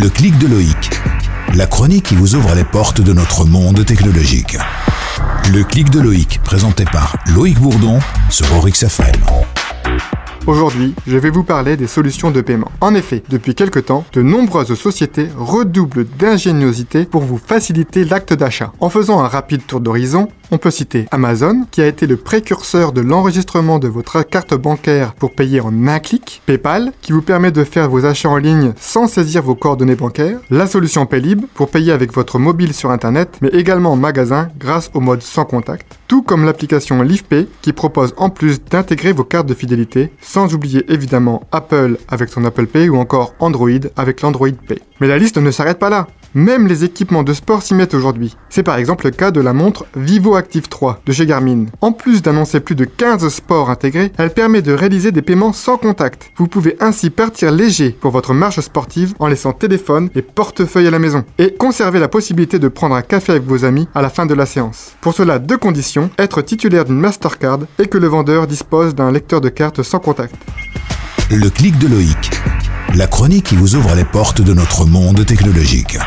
Le clic de Loïc. La chronique qui vous ouvre les portes de notre monde technologique. Le clic de Loïc, présenté par Loïc Bourdon sur Orix FM. Aujourd'hui, je vais vous parler des solutions de paiement. En effet, depuis quelque temps, de nombreuses sociétés redoublent d'ingéniosité pour vous faciliter l'acte d'achat. En faisant un rapide tour d'horizon, on peut citer Amazon, qui a été le précurseur de l'enregistrement de votre carte bancaire pour payer en un clic, PayPal, qui vous permet de faire vos achats en ligne sans saisir vos coordonnées bancaires, la solution Paylib, pour payer avec votre mobile sur Internet, mais également en magasin grâce au mode sans contact, tout comme l'application LivePay, qui propose en plus d'intégrer vos cartes de fidélité, sans oublier évidemment Apple avec son Apple Pay ou encore Android avec l'Android Pay. Mais la liste ne s'arrête pas là. Même les équipements de sport s'y mettent aujourd'hui. C'est par exemple le cas de la montre Vivo Active 3 de chez Garmin. En plus d'annoncer plus de 15 sports intégrés, elle permet de réaliser des paiements sans contact. Vous pouvez ainsi partir léger pour votre marche sportive en laissant téléphone et portefeuille à la maison. Et conserver la possibilité de prendre un café avec vos amis à la fin de la séance. Pour cela, deux conditions, être titulaire d'une Mastercard et que le vendeur dispose d'un lecteur de cartes sans contact. Le clic de Loïc. La chronique qui vous ouvre les portes de notre monde technologique.